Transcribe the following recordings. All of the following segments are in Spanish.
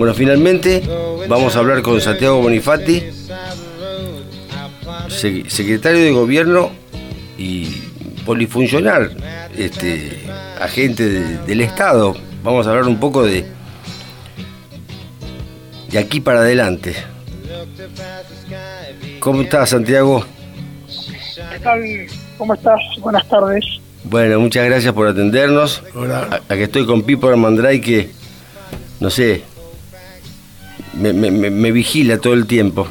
Bueno, finalmente vamos a hablar con Santiago Bonifati, secretario de gobierno y polifuncional, este, agente del Estado. Vamos a hablar un poco de, de aquí para adelante. ¿Cómo estás, Santiago? ¿Qué tal? ¿Cómo estás? Buenas tardes. Bueno, muchas gracias por atendernos. Hola. Aquí estoy con Pipo Armandray que, no sé, me, vigila todo el tiempo.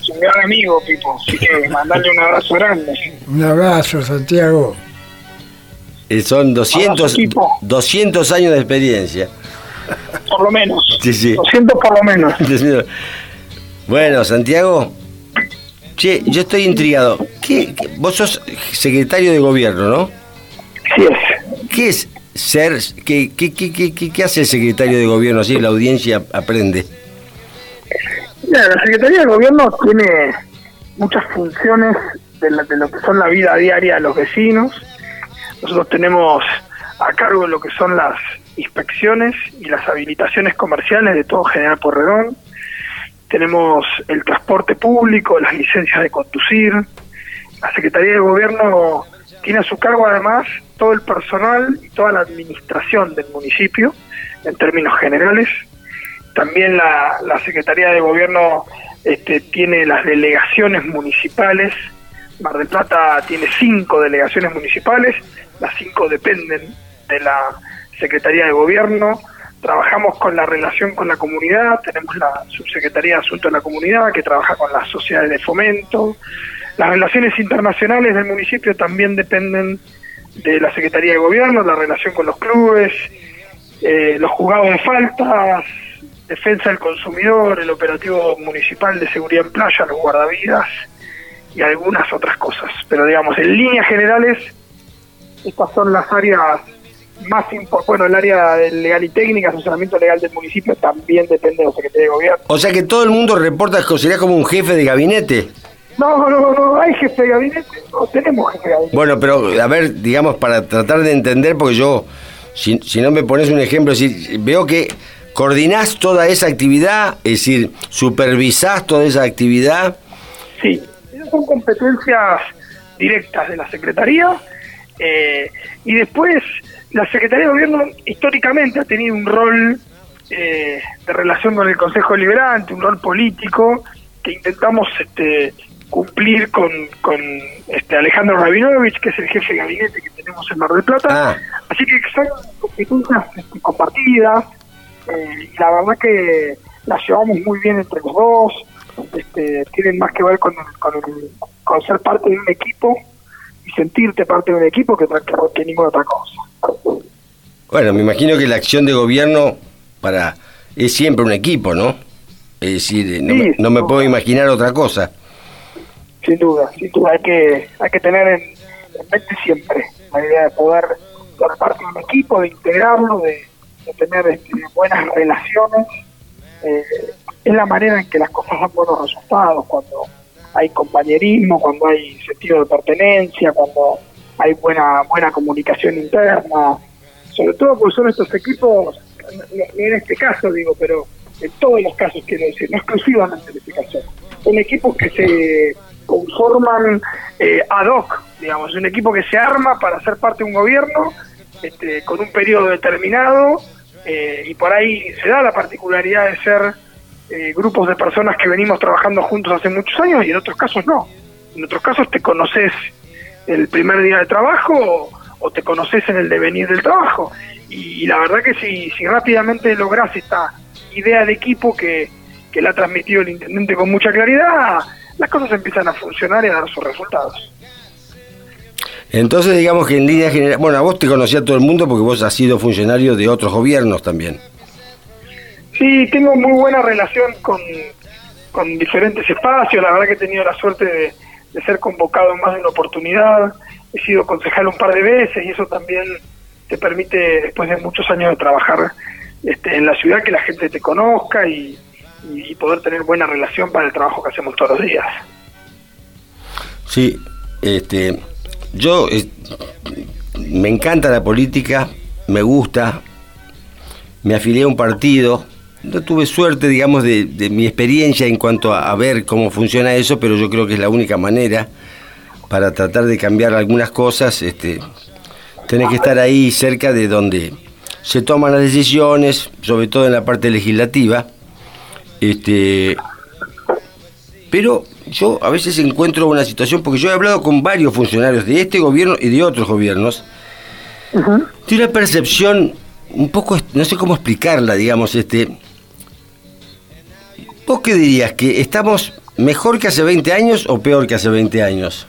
Es un gran amigo, Pipo. Así que mandarle un abrazo grande. Un abrazo, Santiago. Eh, son 200, 200 años de experiencia. Por lo menos. Sí, sí. 200 por lo menos. Bueno, Santiago, che, yo estoy intrigado. ¿Qué, vos sos secretario de gobierno, ¿no? Sí es. ¿Qué es ser, qué, hace el secretario de gobierno? Así la audiencia aprende. la Secretaría de Gobierno tiene muchas funciones de, de, lo que son la vida diaria de los vecinos. Nosotros tenemos a cargo lo que son las inspecciones y las habilitaciones comerciales de todo General Porredón. Tenemos el transporte público, las licencias de conducir. La Secretaría de Gobierno tiene a su cargo además todo el personal y toda la administración del municipio en términos generales. También la, Secretaría de Gobierno este, tiene las delegaciones municipales. Mar del Plata tiene cinco delegaciones municipales, las cinco dependen de la Secretaría de Gobierno. Trabajamos con la relación con la comunidad, tenemos la Subsecretaría de Asuntos de la Comunidad que trabaja con las sociedades de fomento. Las relaciones internacionales del municipio también dependen de la Secretaría de Gobierno, la relación con los clubes, eh, los juzgados de faltas, defensa del consumidor, el operativo municipal de seguridad en playa, los guardavidas y algunas otras cosas. Pero digamos, en líneas generales, estas son las áreas más importantes. Bueno, el área legal y técnica, asesoramiento legal del municipio también depende de la Secretaría de Gobierno. O sea que todo el mundo reporta que sería como un jefe de gabinete. No, no, no, hay jefe de gabinete, no tenemos jefe de gabinete. Bueno, pero a ver, digamos, para tratar de entender, porque yo, si, no me pones un ejemplo, si veo que coordinás toda esa actividad, es decir, supervisás toda esa actividad. Sí, esas son competencias directas de la Secretaría. Eh, y después, la Secretaría de Gobierno históricamente ha tenido un rol eh, de relación con el Consejo Liberante, un rol político que intentamos este, cumplir con, con este Alejandro Rabinovich, que es el jefe de gabinete que tenemos en Mar del Plata. Ah. Así que son competencias este, compartidas eh, y la verdad que las llevamos muy bien entre los dos. Este, tienen más que ver con, con, con ser parte de un equipo y sentirte parte de un equipo que, que ninguna otra cosa. Bueno, me imagino que la acción de gobierno para es siempre un equipo, ¿no? Es decir, no me puedo imaginar otra cosa sin duda, sin duda hay que, hay que tener en, mente siempre la idea de poder ser parte de un equipo, de integrarlo, de, tener este, buenas relaciones. Eh, es la manera en que las cosas dan buenos resultados, cuando hay compañerismo, cuando hay sentido de pertenencia, cuando hay buena buena comunicación interna, sobre todo porque son estos equipos, en este caso digo, pero en todos los casos quiero decir, no exclusivamente en este caso, son equipos que se conforman eh, ad hoc, digamos, un equipo que se arma para ser parte de un gobierno este, con un periodo determinado eh, y por ahí se da la particularidad de ser eh, grupos de personas que venimos trabajando juntos hace muchos años y en otros casos no. En otros casos te conoces el primer día de trabajo o, te conoces en el devenir del trabajo. Y, la verdad que si, si rápidamente logras esta idea de equipo que, que la ha transmitido el intendente con mucha claridad, las cosas empiezan a funcionar y a dar sus resultados. Entonces, digamos que en línea general, bueno, a vos te conocía todo el mundo porque vos has sido funcionario de otros gobiernos también. Sí, tengo muy buena relación con, con diferentes espacios, la verdad que he tenido la suerte de, ser convocado en más de una oportunidad, he sido concejal un par de veces y eso también te permite, después de muchos años de trabajar este, en la ciudad, que la gente te conozca y, y, poder tener buena relación para el trabajo que hacemos todos los días. Sí, este, yo me encanta la política, me gusta, me afilié a un partido no tuve suerte, digamos, de, mi experiencia en cuanto a, ver cómo funciona eso, pero yo creo que es la única manera para tratar de cambiar algunas cosas. Este, tenés que estar ahí cerca de donde se toman las decisiones, sobre todo en la parte legislativa. Este, pero yo a veces encuentro una situación, porque yo he hablado con varios funcionarios de este gobierno y de otros gobiernos, tiene una percepción un poco, no sé cómo explicarla, digamos, este... ¿Vos qué dirías? ¿Que estamos mejor que hace 20 años o peor que hace 20 años?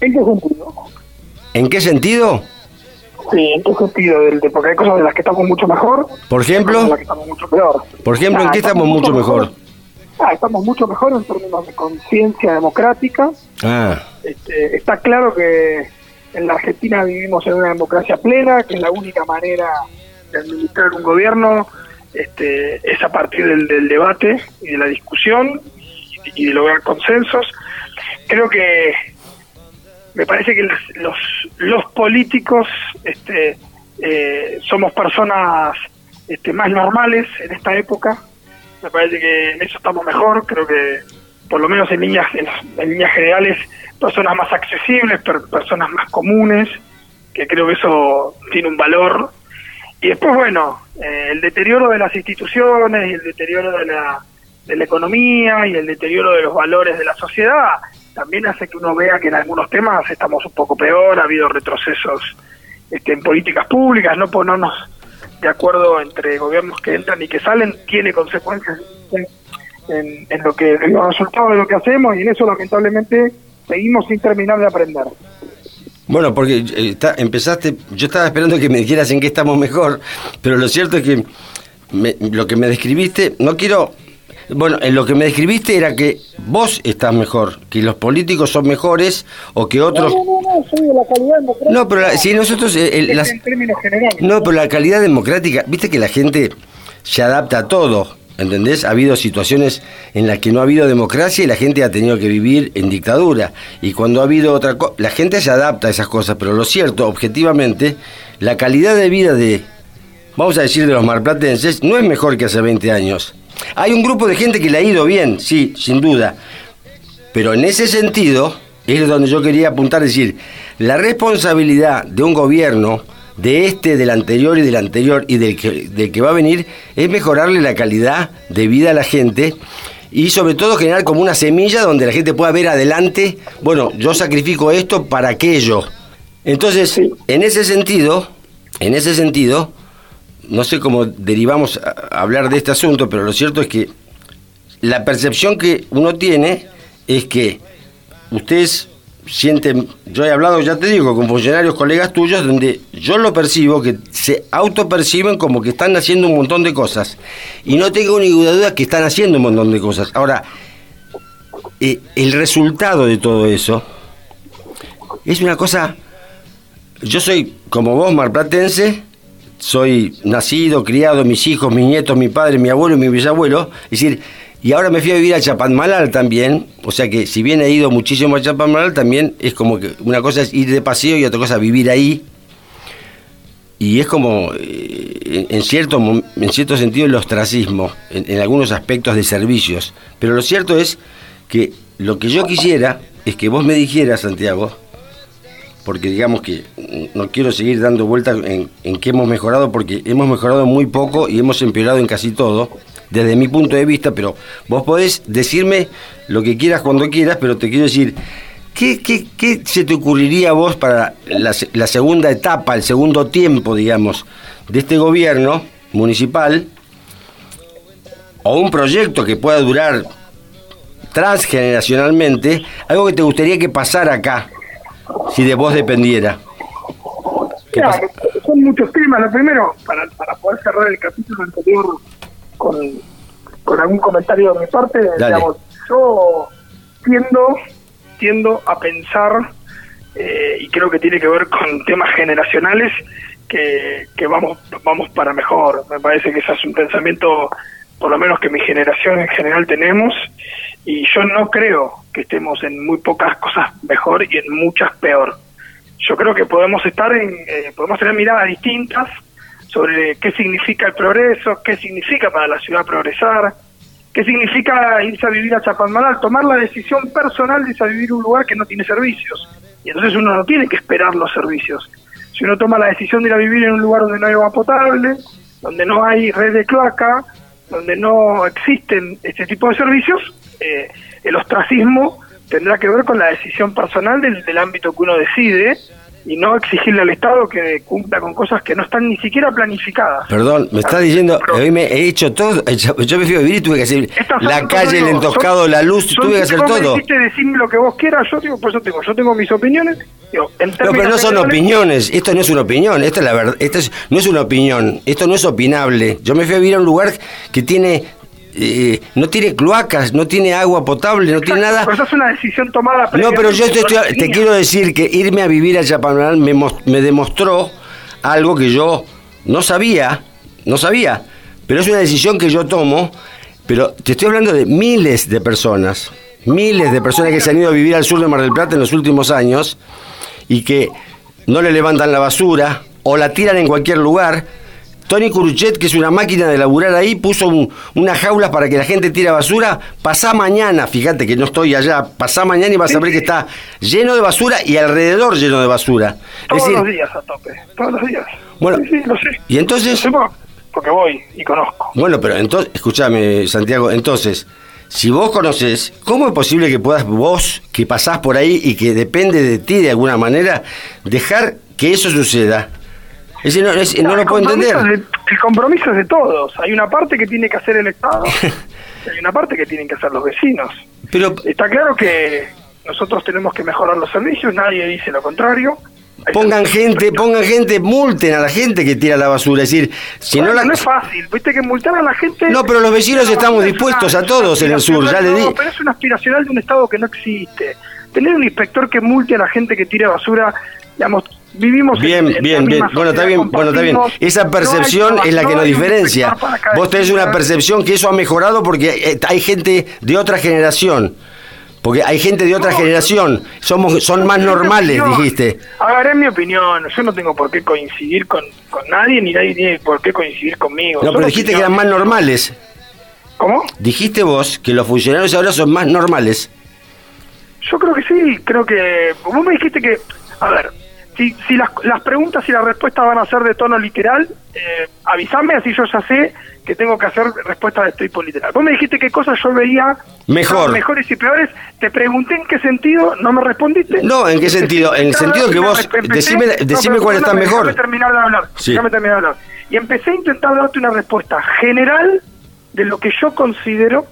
¿En qué sentido? ¿En qué sentido? Sí, ¿en qué sentido? porque hay cosas de las que estamos mucho mejor. ¿Por ejemplo? De las que estamos mucho peor. Por ejemplo, ¿en qué estamos, mucho mejor? Ah, estamos mucho mejor en términos de conciencia democrática. Ah. Este, está claro que en la Argentina vivimos en una democracia plena, que es la única manera de administrar un gobierno este, es a partir del, debate y de la discusión y, de lograr consensos. Creo que me parece que los, los, políticos este, eh, somos personas este, más normales en esta época. Me parece que en eso estamos mejor. Creo que, por lo menos en líneas, en líneas generales, personas más accesibles, personas más comunes, que creo que eso tiene un valor. Y después, bueno, eh, el deterioro de las instituciones y el deterioro de la, de la economía y el deterioro de los valores de la sociedad también hace que uno vea que en algunos temas estamos un poco peor, ha habido retrocesos este, en políticas públicas, no ponernos de acuerdo entre gobiernos que entran y que salen, tiene consecuencias en, lo que en los resultados de lo que hacemos y en eso lamentablemente seguimos sin terminar de aprender. Bueno, porque eh, empezaste, yo estaba esperando que me dijeras en qué estamos mejor, pero lo cierto es que lo que me describiste, no quiero, bueno, en lo que me describiste era que vos estás mejor, que los políticos son mejores o que otros... No, no, no, soy de la calidad democrática. No, pero si nosotros... Eh, en términos generales. No, pero la calidad democrática, viste que la gente se adapta a todo. ¿Entendés? Ha habido situaciones en las que no ha habido democracia y la gente ha tenido que vivir en dictadura. Y cuando ha habido otra cosa, la gente se adapta a esas cosas, pero lo cierto, objetivamente, la calidad de vida de, vamos a decir, de los marplatenses no es mejor que hace 20 años. Hay un grupo de gente que le ha ido bien, sí, sin duda. Pero en ese sentido, es donde yo quería apuntar, decir, la responsabilidad de un gobierno de este, del anterior y del anterior y del que, del que va a venir es mejorarle la calidad de vida a la gente y sobre todo generar como una semilla donde la gente pueda ver adelante, bueno, yo sacrifico esto para aquello. Entonces, en ese sentido, en ese sentido, no sé cómo derivamos a hablar de este asunto, pero lo cierto es que la percepción que uno tiene es que ustedes sienten, yo he hablado, ya te digo, con funcionarios, colegas tuyos, donde yo lo percibo, que se autoperciben como que están haciendo un montón de cosas. Y no tengo ninguna duda que están haciendo un montón de cosas. Ahora, eh, el resultado de todo eso es una cosa... Yo soy, como vos, marplatense, soy nacido, criado, mis hijos, mis nietos, mi padre, mi abuelo y mi bisabuelo. Es decir, y ahora me fui a vivir a Chapadmalal también, o sea que si bien he ido muchísimo a Chapadmalal, también es como que una cosa es ir de paseo y otra cosa vivir ahí. Y es como, eh, en, cierto, en cierto sentido, el ostracismo, en, algunos aspectos de servicios. Pero lo cierto es que lo que yo quisiera es que vos me dijeras, Santiago, porque digamos que no quiero seguir dando vueltas en, en que hemos mejorado, porque hemos mejorado muy poco y hemos empeorado en casi todo desde mi punto de vista, pero vos podés decirme lo que quieras cuando quieras, pero te quiero decir, ¿qué, qué, qué se te ocurriría a vos para la, la, segunda etapa, el segundo tiempo, digamos, de este gobierno municipal? O un proyecto que pueda durar transgeneracionalmente, algo que te gustaría que pasara acá, si de vos dependiera. son muchos temas. Lo primero, para, para poder cerrar el capítulo anterior con, con algún comentario de mi parte. Digamos, yo tiendo, tiendo a pensar, eh, y creo que tiene que ver con temas generacionales, que, que vamos, vamos para mejor. Me parece que ese es un pensamiento, por lo menos que mi generación en general tenemos, y yo no creo que estemos en muy pocas cosas mejor y en muchas peor. Yo creo que podemos estar en, eh, podemos tener miradas distintas, sobre qué significa el progreso, qué significa para la ciudad progresar, qué significa irse a vivir a Chapadmalal, tomar la decisión personal de irse a vivir a un lugar que no tiene servicios. Y entonces uno no tiene que esperar los servicios. Si uno toma la decisión de ir a vivir en un lugar donde no hay agua potable, donde no hay red de cloaca, donde no existen este tipo de servicios, eh, el ostracismo tendrá que ver con la decisión personal del, del ámbito que uno decide y no exigirle al Estado que cumpla con cosas que no están ni siquiera planificadas. Perdón, me está diciendo, hoy me he hecho todo, yo me fui a vivir y tuve que hacer la calle, el entoscado, son- la luz, son- tuve que hacer me todo. dijiste decirme lo que vos quieras, yo digo, pues yo tengo, yo tengo mis opiniones. Digo, en No, pero no son opiniones, esto no es una opinión, esto es la verdad, esto es- no es una opinión, esto no es opinable. Yo me fui a vivir a un lugar que tiene, eh, no tiene cloacas, no tiene agua potable, no tiene nada. Pero es una decisión tomada No, pero yo te, estoy- quiero decir que irme a vivir a Chapadmalal me, me demostró algo que yo no sabía, no sabía, pero es una decisión que yo tomo, pero te estoy hablando de miles de personas, miles de personas que se han ido a vivir al sur de Mar del Plata en los últimos años y que no le levantan la basura o la tiran en cualquier lugar. Tony Curuchet, que es una máquina de laburar ahí, puso un- unas jaulas para que la gente tire basura. Pasá mañana, fíjate que no estoy allá, pasá mañana y vas a ver que está lleno de basura y alrededor lleno de basura. Todos decir, los días a tope, todos los días. Bueno, sí, sí, lo sé. y entonces- Lo sé por- porque voy y conozco. Bueno, pero entonces, escúchame, Santiago, entonces, si vos conoces, ¿cómo es posible que puedas vos, que pasás por ahí y que depende de ti de alguna manera, dejar que eso suceda? Es decir, no, es- no el lo puedo compromiso entender. de- el compromiso es de todos. Hay una parte que tiene que hacer el Estado y hay una parte que tienen que hacer los vecinos. Pero, Está claro que nosotros tenemos que mejorar los servicios, nadie dice lo contrario. Hay pongan gente, pongan gente, multen a la gente que tira la basura. Es decir, si Bueno, no la... es fácil, viste que multar a la gente... No, pero los vecinos No, estamos dispuestos a todos en el sur, ya le di. no, pero es una aspiracional de un Estado que no existe. Tener un inspector que multe a la gente que tira basura, digamos, vivimos en- Bien, en bien, bien. Bueno, está bien, bueno, está bien. Esa no hay percepción es la que no nos diferencia. Vos tenés una percepción que eso ha mejorado porque eh, hay gente de otra generación. Porque hay gente de otra No, generación. Somos, son más normales, opinión. dijiste. A ver, es mi opinión. Yo no tengo por qué coincidir con, con nadie, ni nadie tiene por qué coincidir conmigo. No, Son pero dijiste que eran más normales. ¿Cómo? Dijiste vos que los funcionarios ahora son más normales. Yo creo que sí, creo que... Vos me dijiste que... A ver, si, si las, las preguntas y las respuestas van a ser de tono literal, eh, avísame, así yo ya sé que tengo que hacer respuestas de tipo literal. Vos me dijiste qué cosas yo veía Mejor. mejores y peores. Te pregunté en qué sentido, no me respondiste. No, ¿en qué sentido? En el sentido que vos- decime- decime pero cuál está mejor. Déjame terminar de hablar. Sí. déjame terminar de hablar. Y empecé a intentar darte una respuesta general de lo que yo considero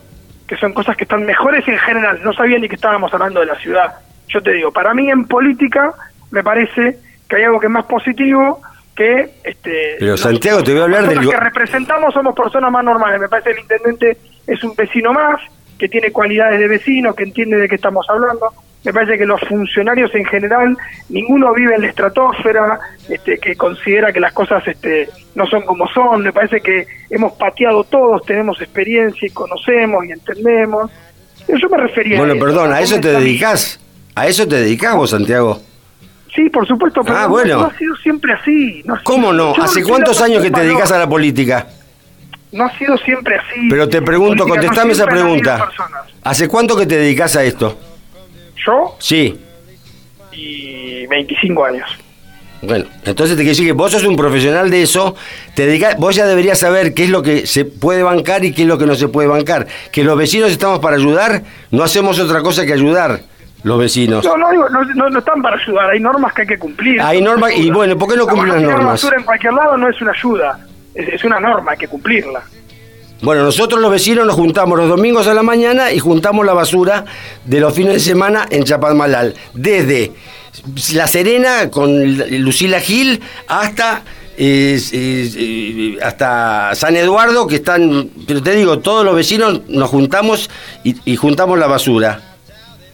que son cosas que están mejores en general. No sabía ni que estábamos hablando de la ciudad. Yo te digo, para mí en política me parece que hay algo que es más positivo que este Pero, los- Santiago, te voy a hablar del que representamos somos personas más normales. Me parece que el intendente es un vecino más, que tiene cualidades de vecino, que entiende de qué estamos hablando. Me parece que los funcionarios en general, ninguno vive en la estratosfera, este, que considera que las cosas este, no son como son. Me parece que hemos pateado todos, tenemos experiencia y conocemos y entendemos. Yo me refería Bueno, a eso, perdón, ¿a eso te dedicás? ¿A eso te dedicás vos, Santiago? Sí, por supuesto, pero Ah, no- bueno. no ha sido siempre así. No ha sido- ¿Cómo no? ¿Hace cuántos años que te dedicas a la política? No ha sido siempre así. Pero te pregunto, Política, no contestame esa pregunta. ¿Hace cuánto que te dedicas a esto? Yo Sí. y 25 años. Bueno, entonces te quiero decir que vos sos un profesional de eso, te dedicás- vos ya deberías saber qué es lo que se puede bancar y qué es lo que no se puede bancar. Que los vecinos estamos para ayudar, no hacemos otra cosa que ayudar, los vecinos. No, no, digo, no, no, no están para ayudar, hay normas que hay que cumplir. Hay normas, y bueno, ¿por qué no cumplen las normas? basura en cualquier lado no es una ayuda, es, es una norma, hay que cumplirla. Bueno, nosotros los vecinos nos juntamos los domingos a la mañana y juntamos la basura de los fines de semana en Chapadmalal. Desde La Serena con Lucila Gil hasta eh, eh, eh, hasta San Eduardo, que están, pero te digo, todos los vecinos nos juntamos y, y juntamos la basura.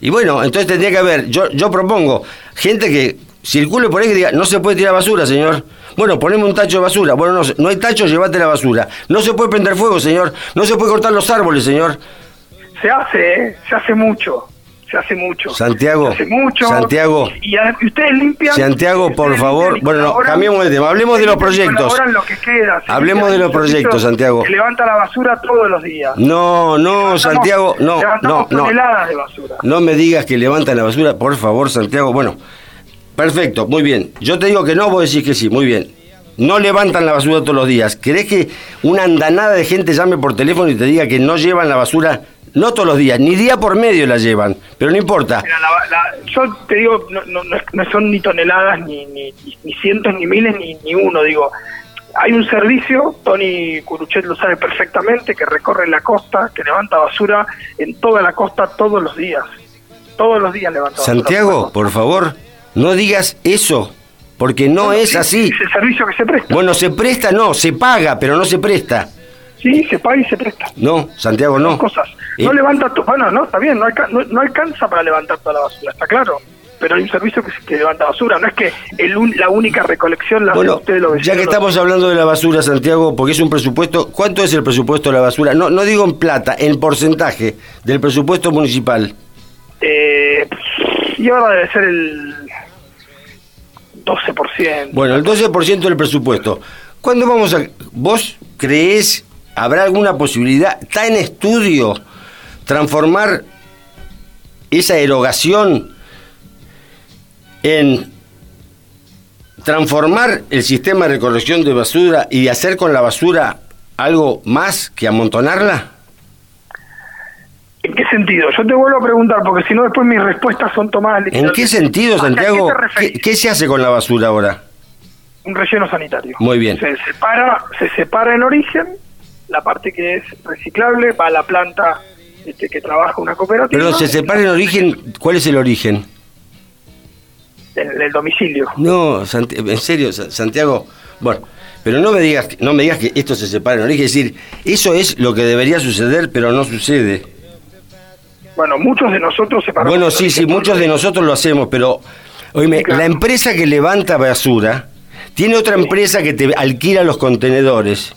Y bueno, entonces tendría que haber, yo, yo propongo, gente que circule por ahí que diga, no se puede tirar basura, señor. Bueno, poneme un tacho de basura. Bueno, no, no hay tacho, llévate la basura. No se puede prender fuego, señor. No se puede cortar los árboles, señor. Se hace, ¿eh? se hace mucho, se hace mucho. Santiago, Se hace mucho. Santiago. Y, y ustedes limpian. Santiago, por favor, limpian bueno, no, cambiemos de tema, hablemos de los proyectos. lo que queda, Hablemos de los proyectos, Santiago. que levanta la basura todos los días. No, no, Levantamos- Santiago, no, no, no. de basura. No me digas que levantan la basura, por favor, Santiago. Bueno, perfecto, muy bien. Yo te digo que no, vos decís que sí, muy bien. No levantan la basura todos los días. ¿Querés que una andanada de gente llame por teléfono y te diga que no llevan la basura, no todos los días, ni día por medio la llevan? Pero no importa. Mira, la- la- yo te digo, no, no- no son ni toneladas, ni, ni, ni cientos, ni miles, ni, ni uno. Digo, hay un servicio, Tony Curuchet lo sabe perfectamente, que recorre la costa, que levanta basura en toda la costa todos los días. Todos los días levanta basura. Santiago, por favor, no digas eso, porque no Bueno, es sí, así. Es el servicio que se presta. Bueno, se presta, no, se paga, pero no se presta. Sí, se paga y se presta. No, Santiago, no. Dos cosas. Eh, No levanta, to- bueno, no, está bien, no, alca- no, no alcanza para levantar toda la basura, está claro. Pero hay un servicio que, que levanta basura, no es que el la única recolección la Bueno, ustedes los ya que estamos hablando de la basura, Santiago, porque es un presupuesto, ¿cuánto es el presupuesto de la basura? No, no digo en plata, en porcentaje del presupuesto municipal. Eh, y ahora debe ser el 12%. Bueno, el 12% del presupuesto. ¿Cuándo vamos a... ¿Vos creés, habrá alguna posibilidad, está en estudio, transformar esa erogación en transformar el sistema de recolección de basura y hacer con la basura algo más que amontonarla? ¿En qué sentido? Yo te vuelvo a preguntar, porque si no después mis respuestas son tomadas ¿En qué sentido, ¿Hacia Santiago? qué qué se hace con la basura ahora? Un relleno sanitario. Muy bien. Se separa, se separa en origen, la parte que es reciclable va a la planta este, que trabaja una cooperativa. Perdón, se separa en origen. ¿Cuál es el origen? En el domicilio. No, en serio, Sa- Santiago. Bueno, pero no me digas, no me digas que esto se separa en origen. Es decir, eso es lo que debería suceder, pero no sucede. Bueno, muchos de nosotros separamos. Bueno, en sí, sí, muchos de nosotros lo hacemos, pero oíme, Sí, claro. la empresa que levanta basura tiene otra empresa que te alquila los contenedores.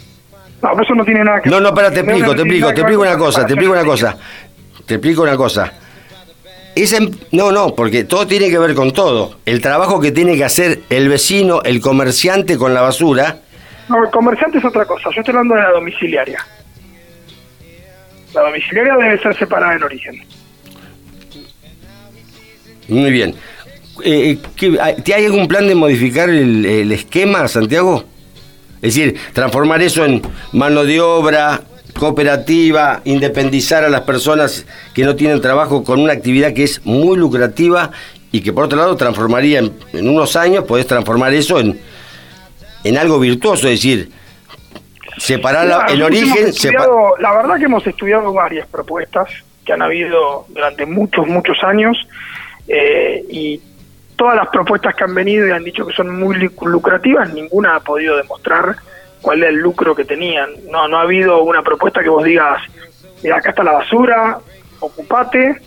No, eso no tiene nada que No, no, para, te no explico, te explico, te ver explico una cosa, te explico una cosa. Te explico una cosa. Esa, no, no, porque todo tiene que ver con todo. El trabajo que tiene que hacer el vecino, el comerciante con la basura, No, el comerciante es otra cosa. Yo estoy hablando de la domiciliaria. La domiciliaria debe ser separada en origen. muy bien. Eh, ¿qué- hay- ¿te ¿Hay algún plan de modificar el, el esquema, Santiago? Es decir, transformar eso en mano de obra, cooperativa, independizar a las personas que no tienen trabajo con una actividad que es muy lucrativa y que por otro lado transformaría en, en unos años, podés transformar eso en, en algo virtuoso, es decir, separar la- el origen... la verdad que hemos estudiado varias propuestas que han habido durante muchos, muchos años eh, y todas las propuestas que han venido y han dicho que son muy lucrativas, ninguna ha podido demostrar cuál es el lucro que tenían. No, no ha habido una propuesta que vos digas, mira, acá está la basura, ocupate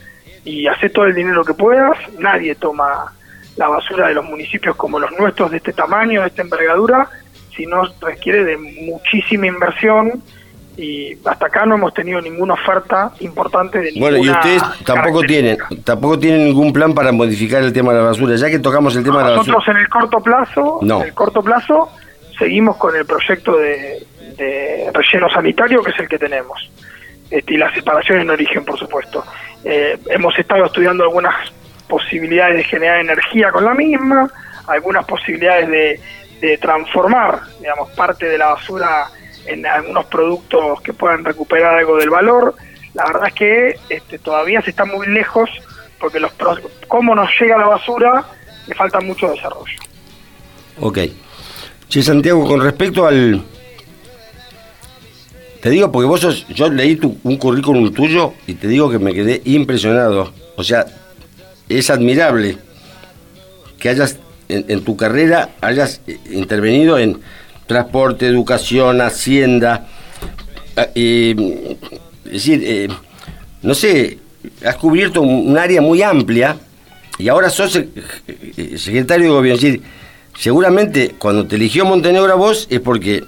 y hacé todo el dinero que puedas. Nadie toma la basura de los municipios como los nuestros de este tamaño, de esta envergadura, sino requiere de muchísima inversión y hasta acá no hemos tenido ninguna oferta importante de ninguna Bueno, y ustedes tampoco tienen, tampoco tienen ningún plan para modificar el tema de la basura. Ya que tocamos el tema de la Nosotros basura. en el corto plazo, No. en el corto plazo, seguimos con el proyecto de, de relleno sanitario, que es el que tenemos. Este, y la separación en origen, por supuesto. Eh, hemos estado estudiando algunas posibilidades de generar energía con la misma, algunas posibilidades de, de transformar, digamos, parte de la basura en algunos productos que puedan recuperar algo del valor. La verdad es que este, todavía se está muy lejos porque los cómo nos llega la basura le falta mucho desarrollo. Ok. Che, Santiago, con respecto al... Te digo porque vos sos, yo leí tu, un currículum tuyo y te digo que me quedé impresionado. O sea, es admirable que hayas, en, en tu carrera, hayas eh, intervenido en transporte, educación, hacienda. eh, es decir, eh, no sé, has cubierto un, área muy amplia y ahora sos eh, secretario de gobierno. Es decir, seguramente cuando te eligió Montenegro a vos es porque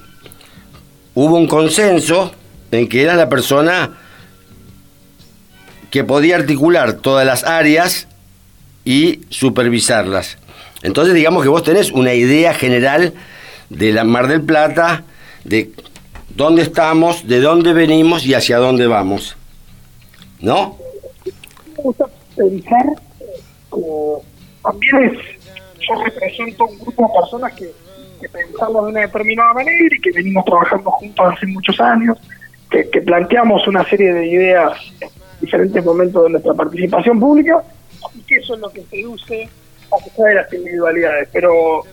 hubo un consenso en que eras la persona que podía articular todas las áreas y supervisarlas. Entonces digamos que vos tenés una idea general de la Mar del Plata, de dónde estamos, de dónde venimos y hacia dónde vamos. ¿No? Me gusta pensar que también es, yo represento un grupo de personas que, pensamos de una determinada manera y que venimos trabajando juntos hace muchos años, que, que planteamos una serie de ideas en diferentes momentos de nuestra participación pública y que eso es lo que seduce a pesar de las individualidades. Pero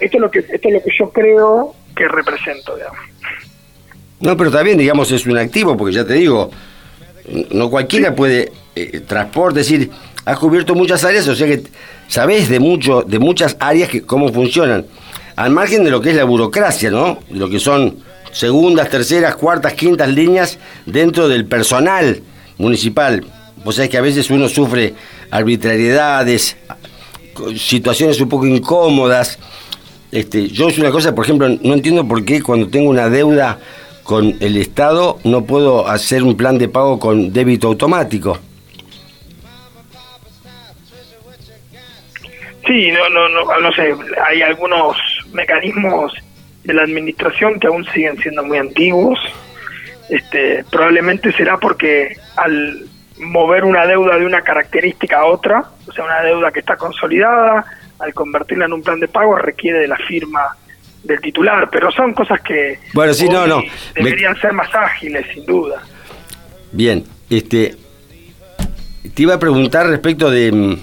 esto es lo que esto es lo que yo creo que represento, digamos. No, pero también, digamos, es un activo, porque ya te digo, no cualquiera puede eh, transporte, decir, has cubierto muchas áreas, o sea que sabes de mucho, de muchas áreas que cómo funcionan, al margen de lo que es la burocracia, ¿no? De lo que son segundas, terceras, cuartas, quintas líneas dentro del personal municipal. Vos sabés que a veces uno sufre arbitrariedades, situaciones un poco incómodas. Este, yo es una cosa, por ejemplo, no entiendo por qué cuando tengo una deuda con el Estado no puedo hacer un plan de pago con débito automático. Sí, no, no, no, no sé, hay algunos mecanismos de la administración que aún siguen siendo muy antiguos. Este, probablemente será porque al mover una deuda de una característica a otra, o sea, una deuda que está consolidada, al convertirla en un plan de pago requiere de la firma del titular, pero son cosas que bueno, sí, no, no. deberían ser más ágiles, sin duda. Bien, este, te iba a preguntar respecto de, mm,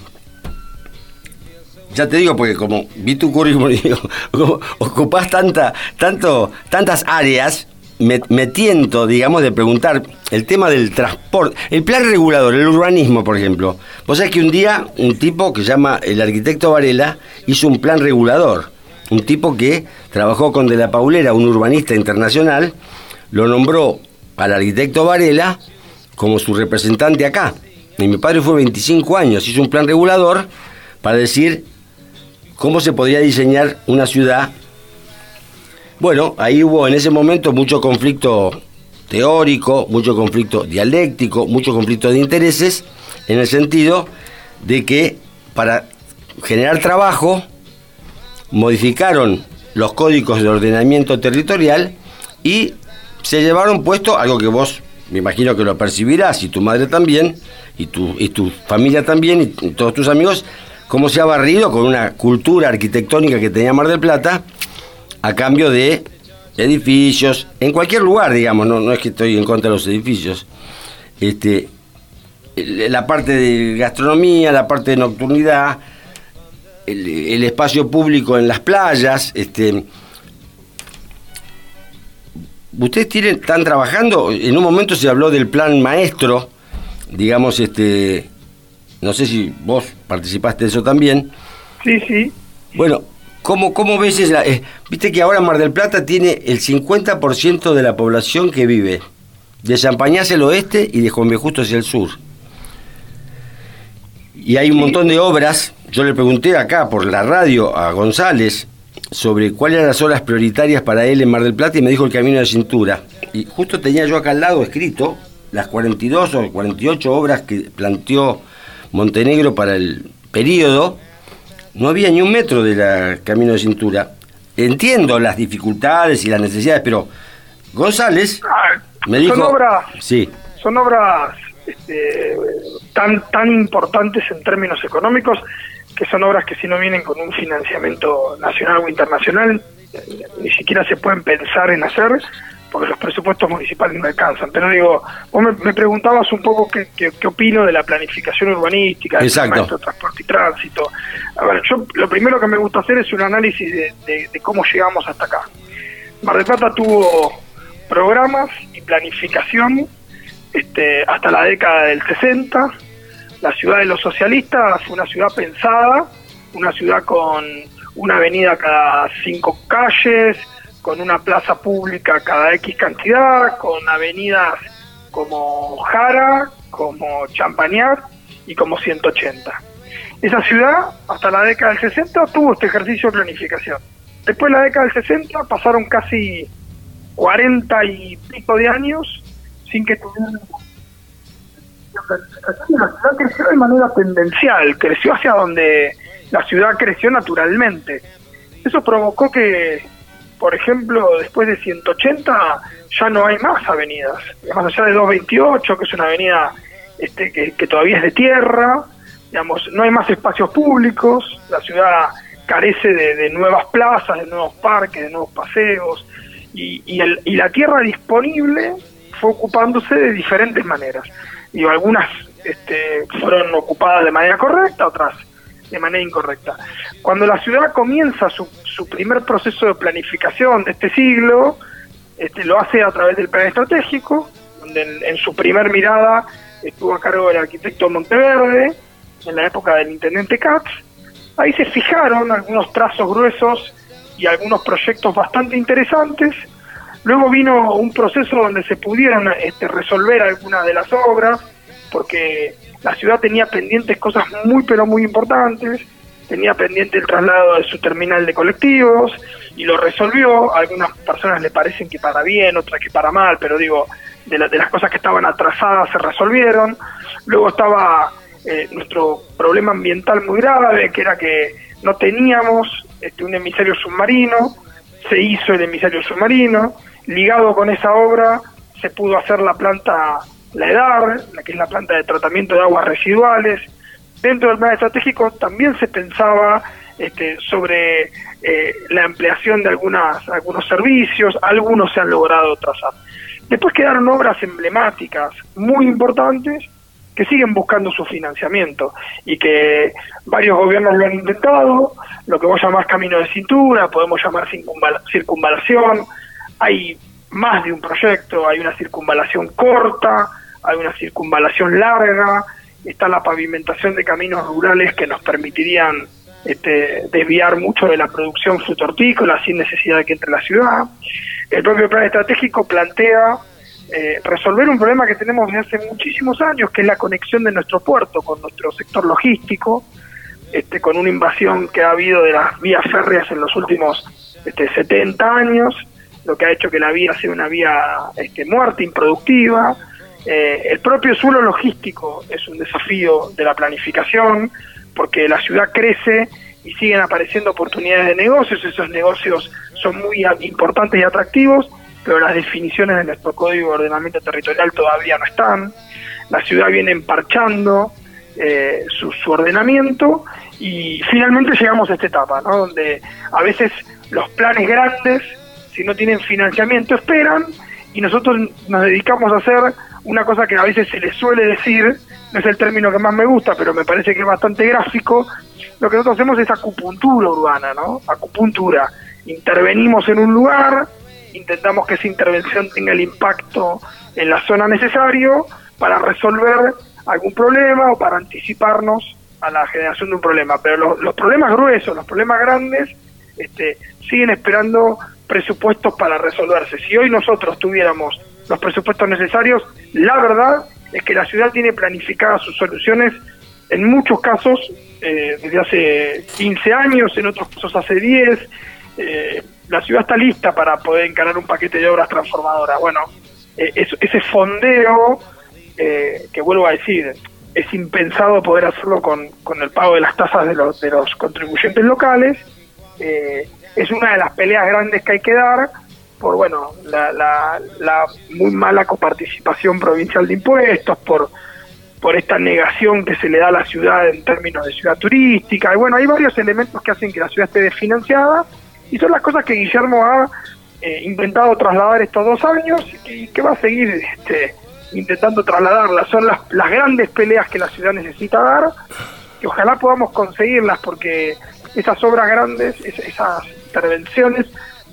ya te digo, porque como vi tu currículum digo, ocupás tanta, tanto, tantas áreas, me, tiento, digamos, de preguntar el tema del transporte, el plan regulador, el urbanismo, por ejemplo. Vos sabés que un día un tipo que se llama el arquitecto Varela hizo un plan regulador, un tipo que trabajó con De la Paulera, un urbanista internacional, lo nombró al arquitecto Varela como su representante acá. Y mi padre fue 25 años, hizo un plan regulador para decir cómo se podría diseñar una ciudad. Bueno, ahí hubo en ese momento mucho conflicto teórico, mucho conflicto dialéctico, mucho conflicto de intereses, en el sentido de que para generar trabajo modificaron los códigos de ordenamiento territorial y se llevaron puesto algo que vos me imagino que lo percibirás y tu madre también y tu, y tu familia también y todos tus amigos cómo se ha barrido con una cultura arquitectónica que tenía Mar del Plata a cambio de edificios, en cualquier lugar, digamos, no, no es que estoy en contra de los edificios. Este, la parte de gastronomía, la parte de nocturnidad, el, espacio público en las playas, este, ustedes tienen, están trabajando, en un momento se habló del plan maestro, digamos, este, no sé si vos participaste de eso también. Sí, sí. Bueno, ¿cómo, cómo ves esa? Eh, Viste que ahora Mar del Plata tiene el 50% de la población que vive de Champañá hacia el oeste y de Juan. Justo hacia el sur. Y hay un montón de obras. Yo le pregunté acá por la radio a González sobre cuáles eran las obras prioritarias para él en Mar del Plata y me dijo el camino de cintura. Y justo tenía yo acá al lado escrito las 42 o 48 obras que planteó Montenegro para el periodo, no había ni un metro de la camino de cintura. Entiendo las dificultades y las necesidades, pero González ah, me dijo... Son obras, sí. son obras este, tan, tan importantes en términos económicos que son obras que si no vienen con un financiamiento nacional o internacional, ni siquiera se pueden pensar en hacer porque los presupuestos municipales no alcanzan. Pero digo, vos me, preguntabas un poco qué, qué, opino de la planificación urbanística, del transporte y tránsito. A ver, yo lo primero que me gusta hacer es un análisis de, cómo llegamos hasta acá. Mar del Plata tuvo programas y planificación este, hasta la década del 60. La ciudad de los socialistas fue una ciudad pensada, una ciudad con una avenida cada cinco calles, con una plaza pública cada X cantidad, con avenidas como Jara, como Champañar y como 180. Esa ciudad, hasta la década del 60, tuvo este ejercicio de planificación. Después de la década del 60 pasaron casi 40 y pico de años sin que tuvieran la ciudad creció de manera tendencial, creció hacia donde la ciudad creció naturalmente. Eso provocó que, por ejemplo, después de 180 ya no hay más avenidas. Más allá de 228, que es una avenida este, que, todavía es de tierra, digamos, no hay más espacios públicos, la ciudad carece de, nuevas plazas, de nuevos parques, de nuevos paseos, y, y la tierra disponible fue ocupándose de diferentes maneras. Digo, algunas este, fueron ocupadas de manera correcta, otras de manera incorrecta. Cuando la ciudad comienza su, su primer proceso de planificación de este siglo, este, lo hace a través del plan estratégico, donde en, su primer mirada estuvo a cargo del arquitecto Monteverde, en la época del intendente Katz. Ahí se fijaron algunos trazos gruesos y algunos proyectos bastante interesantes. Luego vino un proceso donde se pudieron este, resolver algunas de las obras, porque la ciudad tenía pendientes cosas muy pero muy importantes, tenía pendiente el traslado de su terminal de colectivos y lo resolvió. Algunas personas le parecen que para bien, otras que para mal, pero digo, de, de las cosas que estaban atrasadas se resolvieron. Luego estaba eh, nuestro problema ambiental muy grave, que era que no teníamos este, un emisario submarino, se hizo el emisario submarino, ligado con esa obra se pudo hacer la planta la EDAR, la que es la planta de tratamiento de aguas residuales. Dentro del plan estratégico también se pensaba este, sobre eh, la ampliación de algunas, algunos servicios, algunos se han logrado trazar. Después quedaron obras emblemáticas muy importantes que siguen buscando su financiamiento y que varios gobiernos lo han intentado, lo que vos llamás camino de cintura, podemos llamar circunvalación, hay más de un proyecto, hay una circunvalación corta, hay una circunvalación larga, está la pavimentación de caminos rurales que nos permitirían este, desviar mucho de la producción frutortícola sin necesidad de que entre la ciudad. El propio plan estratégico plantea eh, resolver un problema que tenemos desde hace muchísimos años, que es la conexión de nuestro puerto con nuestro sector logístico, este, con una invasión que ha habido de las vías férreas en los últimos este, 70 años, lo que ha hecho que la vía sea una vía este, muerta, improductiva, eh, el propio suelo logístico es un desafío de la planificación porque la ciudad crece y siguen apareciendo oportunidades de negocios, esos negocios son muy importantes y atractivos, pero las definiciones de nuestro código de ordenamiento territorial todavía no están. La ciudad viene emparchando eh, su, su, ordenamiento y finalmente llegamos a esta etapa, donde a veces los planes grandes, si no tienen financiamiento, esperan y nosotros nos dedicamos a hacer una cosa que a veces se le suele decir, no es el término que más me gusta, pero me parece que es bastante gráfico, lo que nosotros hacemos es acupuntura urbana, ¿no? Acupuntura. Intervenimos en un lugar, intentamos que esa intervención tenga el impacto en la zona necesario para resolver algún problema o para anticiparnos a la generación de un problema. Pero los, los problemas gruesos, los problemas grandes, este, siguen esperando presupuestos para resolverse. Si hoy nosotros tuviéramos los presupuestos necesarios, la verdad es que la ciudad tiene planificadas sus soluciones en muchos casos eh, desde hace 15 años, en otros casos hace 10. Eh, la ciudad está lista para poder encarar un paquete de obras transformadoras. Bueno, eh, ese fondeo, que vuelvo a decir, es impensado poder hacerlo con, con el pago de las tasas de los, de los contribuyentes locales. Es una de las peleas grandes que hay que dar por bueno la, la, muy mala coparticipación provincial de impuestos, por, por esta negación que se le da a la ciudad en términos de ciudad turística. Y bueno, hay varios elementos que hacen que la ciudad esté desfinanciada y son las cosas que Guillermo ha eh, intentado trasladar estos dos años y que, va a seguir este, intentando trasladarlas. Son las, las grandes peleas que la ciudad necesita dar, que ojalá podamos conseguirlas porque esas obras grandes, esas intervenciones,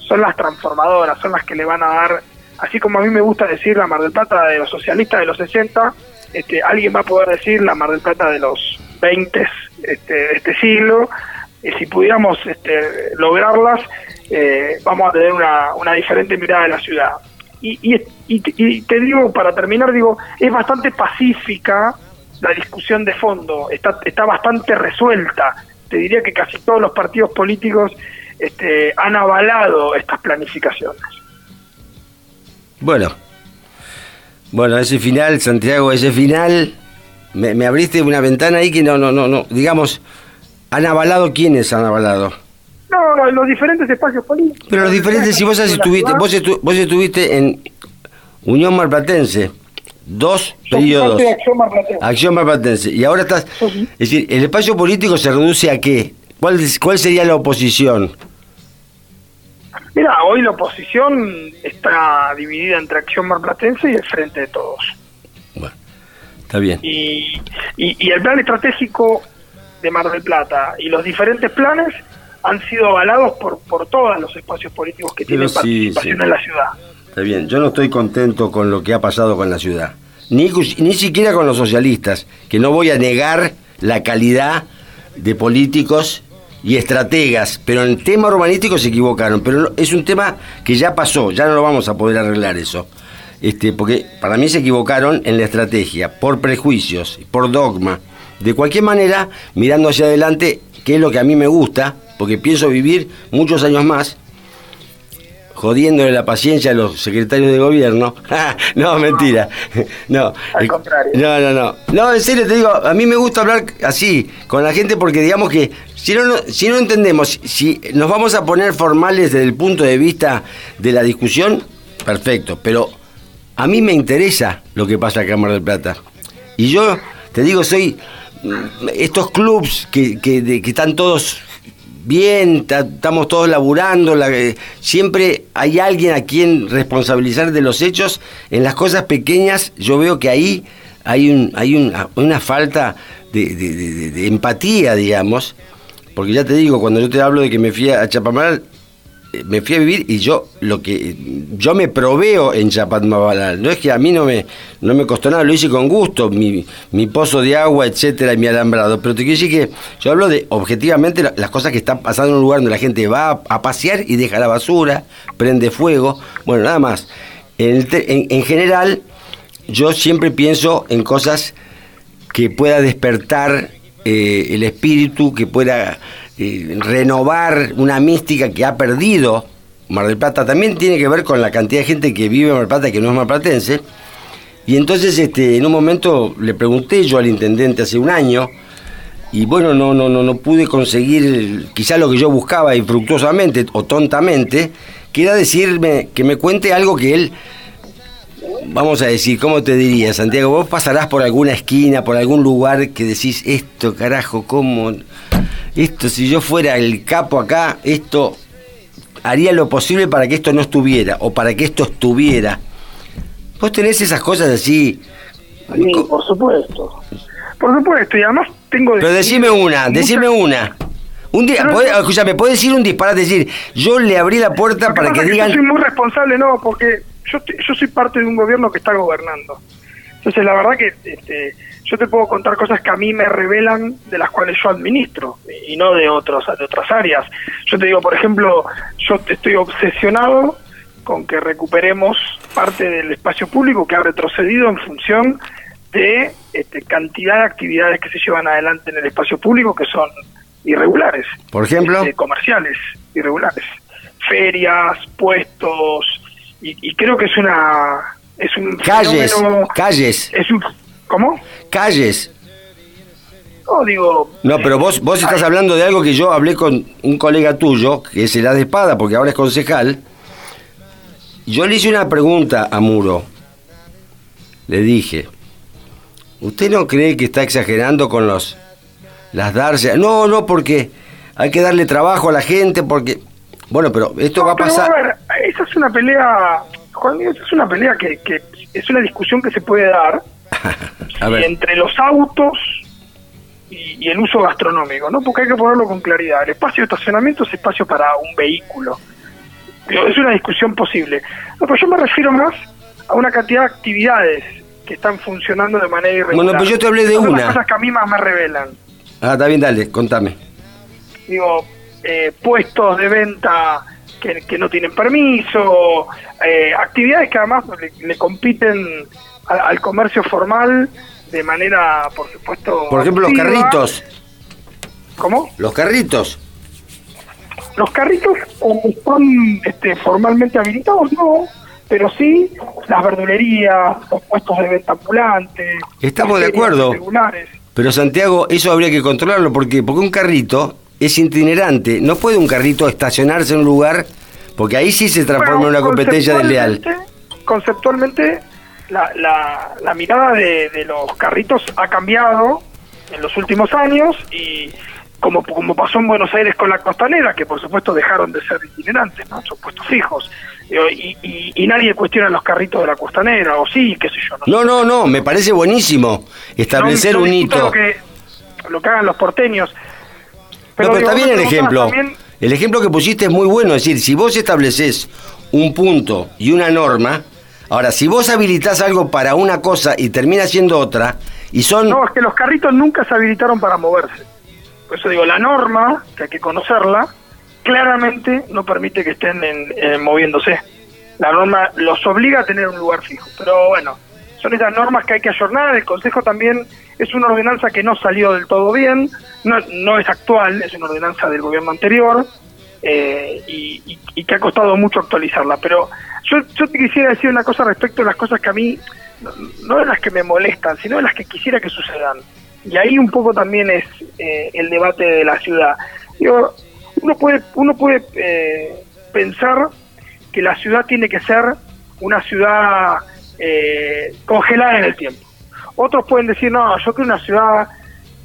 son las transformadoras, son las que le van a dar, así como a mí me gusta decir la Mar del Plata de los socialistas de los 60, este, alguien va a poder decir la Mar del Plata de los 20 este, de este siglo, y si pudiéramos este, lograrlas, eh, vamos a tener una, una diferente mirada de la ciudad. Y, y, y, te digo, para terminar, digo, es bastante pacífica la discusión de fondo, está, está bastante resuelta. Te diría que casi todos los partidos políticos este, han avalado estas planificaciones. Bueno, bueno, ese final, Santiago, ese final me, me abriste una ventana ahí que no, no, no, no, digamos, ¿han avalado quiénes han avalado? No, no, los diferentes espacios políticos. Pero los diferentes, si vos estuviste, vos, estu- vos estuviste en Unión Marplatense, dos periodos. Acción Marplatense. Acción Marplatense. Y ahora estás. Es decir, ¿el espacio político se reduce a qué? ¿Cuál, cuál sería la oposición? Mira, hoy la oposición está dividida entre Acción Marplatense y el Frente de Todos. Bueno, está bien. Y, y, y el plan estratégico de Mar del Plata y los diferentes planes han sido avalados por, por todos los espacios políticos que Pero tienen sí, participación sí. en la ciudad. Está bien. Yo no estoy contento con lo que ha pasado con la ciudad. Ni, ni siquiera con los socialistas, que no voy a negar la calidad de políticos y estrategas, pero en el tema urbanístico se equivocaron. Pero es un tema que ya pasó, ya no lo vamos a poder arreglar eso. Este, porque para mí se equivocaron en la estrategia, por prejuicios, por dogma. De cualquier manera, mirando hacia adelante, que es lo que a mí me gusta, porque pienso vivir muchos años más, jodiéndole la paciencia a los secretarios de gobierno. no, mentira. No. Al contrario. No, no, no. No, en serio te digo, a mí me gusta hablar así con la gente porque digamos que si no, si no entendemos, si nos vamos a poner formales desde el punto de vista de la discusión, perfecto, pero a mí me interesa lo que pasa acá en Mar del Plata. Y yo te digo, soy mm, estos clubs que, que, están todos bien, ta- estamos todos laburando, la- eh, siempre hay alguien a quien responsabilizar de los hechos. En las cosas pequeñas yo veo que ahí hay, un, hay un- una falta de empatía, digamos, porque ya te digo, cuando yo te hablo de que me fui a Chapamaral, eh, me fui a vivir y yo lo que yo me proveo en Chapadmalal, no es que a mí no me no me costó nada, lo hice con gusto, mi, mi pozo de agua, etcétera, y mi alambrado, pero te quiero decir que yo hablo de objetivamente la- las cosas que están pasando en un lugar donde la gente va a, pasear y deja la basura, prende fuego, bueno, nada más. En- en general, yo siempre pienso en cosas que pueda despertar eh, el espíritu, que pueda eh, renovar una mística que ha perdido Mar del Plata. También tiene que ver con la cantidad de gente que vive en Mar del Plata que no es marplatense. Y entonces este, en un momento le pregunté yo al intendente hace un año, y bueno, no, no, no, no pude conseguir quizá lo que yo buscaba infructuosamente o tontamente, que era decirme, que me cuente algo que él vamos a decir, ¿cómo te diría, Santiago? Vos pasarás por alguna esquina, por algún lugar que decís, esto, carajo, ¿cómo? Esto, si yo fuera el capo acá, esto haría lo posible para que esto no estuviera, o para que esto estuviera. Vos tenés esas cosas así. Sí, por supuesto. Por supuesto, y además tengo... Pero decime una, decime una. Un día, no- escúchame, ¿podés decir un disparate? Decir, yo le abrí la puerta que para que es digan. Yo soy muy responsable, no, porque yo, yo soy parte de un gobierno que está gobernando. Entonces, la verdad que este, yo te puedo contar cosas que a mí me revelan de las cuales yo administro y no de otros de otras áreas. Yo te digo, por ejemplo, yo estoy obsesionado con que recuperemos parte del espacio público que ha retrocedido en función de este, cantidad de actividades que se llevan adelante en el espacio público que son irregulares Por ejemplo, este, comerciales irregulares, ferias, puestos, y, y creo que es una es un calles, fenómeno- calles, es un ¿cómo? calles. No digo No, pero vos, vos estás hablando de algo que yo hablé con un colega tuyo, que es el de espada, porque ahora es concejal. Yo le hice una pregunta a Muro. Le dije, ¿usted no cree que está exagerando con los las darse? No, no, porque hay que darle trabajo a la gente, porque... Bueno, pero esto No, va a pasar... una pelea, Juan Miguel, esa es una pelea que, que es una discusión que se puede dar A y ver, entre los autos y, y el uso gastronómico, ¿no? Porque hay que ponerlo con claridad. El espacio de estacionamiento es espacio para un vehículo. Es una discusión posible. No, pero yo me refiero más a una cantidad de actividades que están funcionando de manera irregular. Bueno, pero yo te hablé de Son una. las cosas que a mí más me revelan. ah, está bien, dale, contame. Digo, eh, puestos de venta que, que no tienen permiso, eh, actividades que además le, le compiten a- al comercio formal de manera, por supuesto. Por ejemplo, los carritos. ¿Cómo? Los carritos. Los carritos eh, están este, formalmente habilitados, no. pero sí las verdulerías, los puestos de venta ambulantes. Estamos de acuerdo. Pero Santiago, eso habría que controlarlo porque porque un carrito es itinerante, no puede un carrito estacionarse en un lugar porque ahí sí se transforma en una competencia desleal. Conceptualmente, la, la, mirada de, de los carritos ha cambiado en los últimos años y como, como pasó en Buenos Aires con la costanera, que por supuesto dejaron de ser itinerantes, ¿no? son puestos fijos. Y, y, nadie cuestiona los carritos de la costanera, o sí, qué sé yo. No, no, no, me parece buenísimo establecer un hito. Lo que, lo que hagan los porteños. Pero, está bien el ejemplo. El ejemplo que pusiste es muy bueno, es decir, si vos estableces un punto y una norma, ahora, si vos habilitás algo para una cosa y termina siendo otra, y son... No, es que los carritos nunca se habilitaron para moverse. Por eso digo, la norma, que hay que conocerla, claramente no permite que estén en, moviéndose. La norma los obliga a tener un lugar fijo. Pero bueno, son esas normas que hay que ayornar. El Consejo también es una ordenanza que no salió del todo bien, no, no es actual, es una ordenanza del gobierno anterior eh, y, que ha costado mucho actualizarla. Pero yo, yo te quisiera decir una cosa respecto a las cosas que a mí, no de las que me molestan, sino de las que quisiera que sucedan. Y ahí un poco también es eh, el debate de la ciudad. Digo, uno puede, uno puede eh, pensar que la ciudad tiene que ser una ciudad eh, congelada en el tiempo. Otros pueden decir, no, yo quiero una ciudad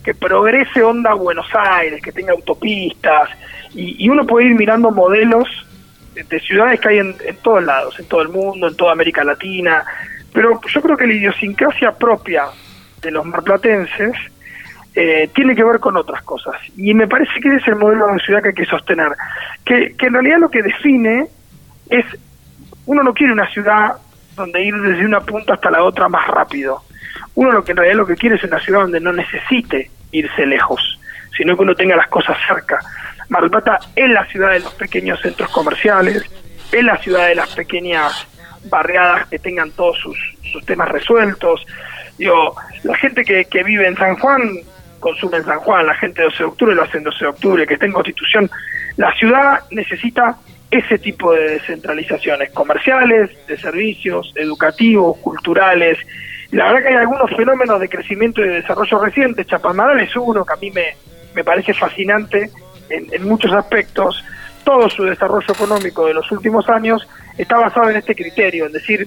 que progrese onda Buenos Aires, que tenga autopistas, y, uno puede ir mirando modelos de, ciudades que hay en, en, todos lados, en todo el mundo, en toda América Latina, pero yo creo que la idiosincrasia propia de los marplatenses eh, tiene que ver con otras cosas. Y me parece que ese es el modelo de ciudad que hay que sostener. Que, que en realidad lo que define es, uno no quiere una ciudad donde ir desde una punta hasta la otra más rápido. Uno lo que en realidad lo que quiere es una ciudad donde no necesite irse lejos, sino que uno tenga las cosas cerca. Mar Plata es la ciudad de los pequeños centros comerciales, es la ciudad de las pequeñas barriadas que tengan todos sus, sus temas resueltos, Digo, la gente que, que vive en San Juan consume en San Juan, la gente de 12 de octubre lo hace en 12 de octubre, que está en Constitución. La ciudad necesita ese tipo de descentralizaciones comerciales, de servicios, educativos, culturales. La verdad que hay algunos fenómenos de crecimiento y de desarrollo recientes. Chapamadal es uno que a mí me, me parece fascinante en, en muchos aspectos. Todo su desarrollo económico de los últimos años está basado en este criterio, en decir,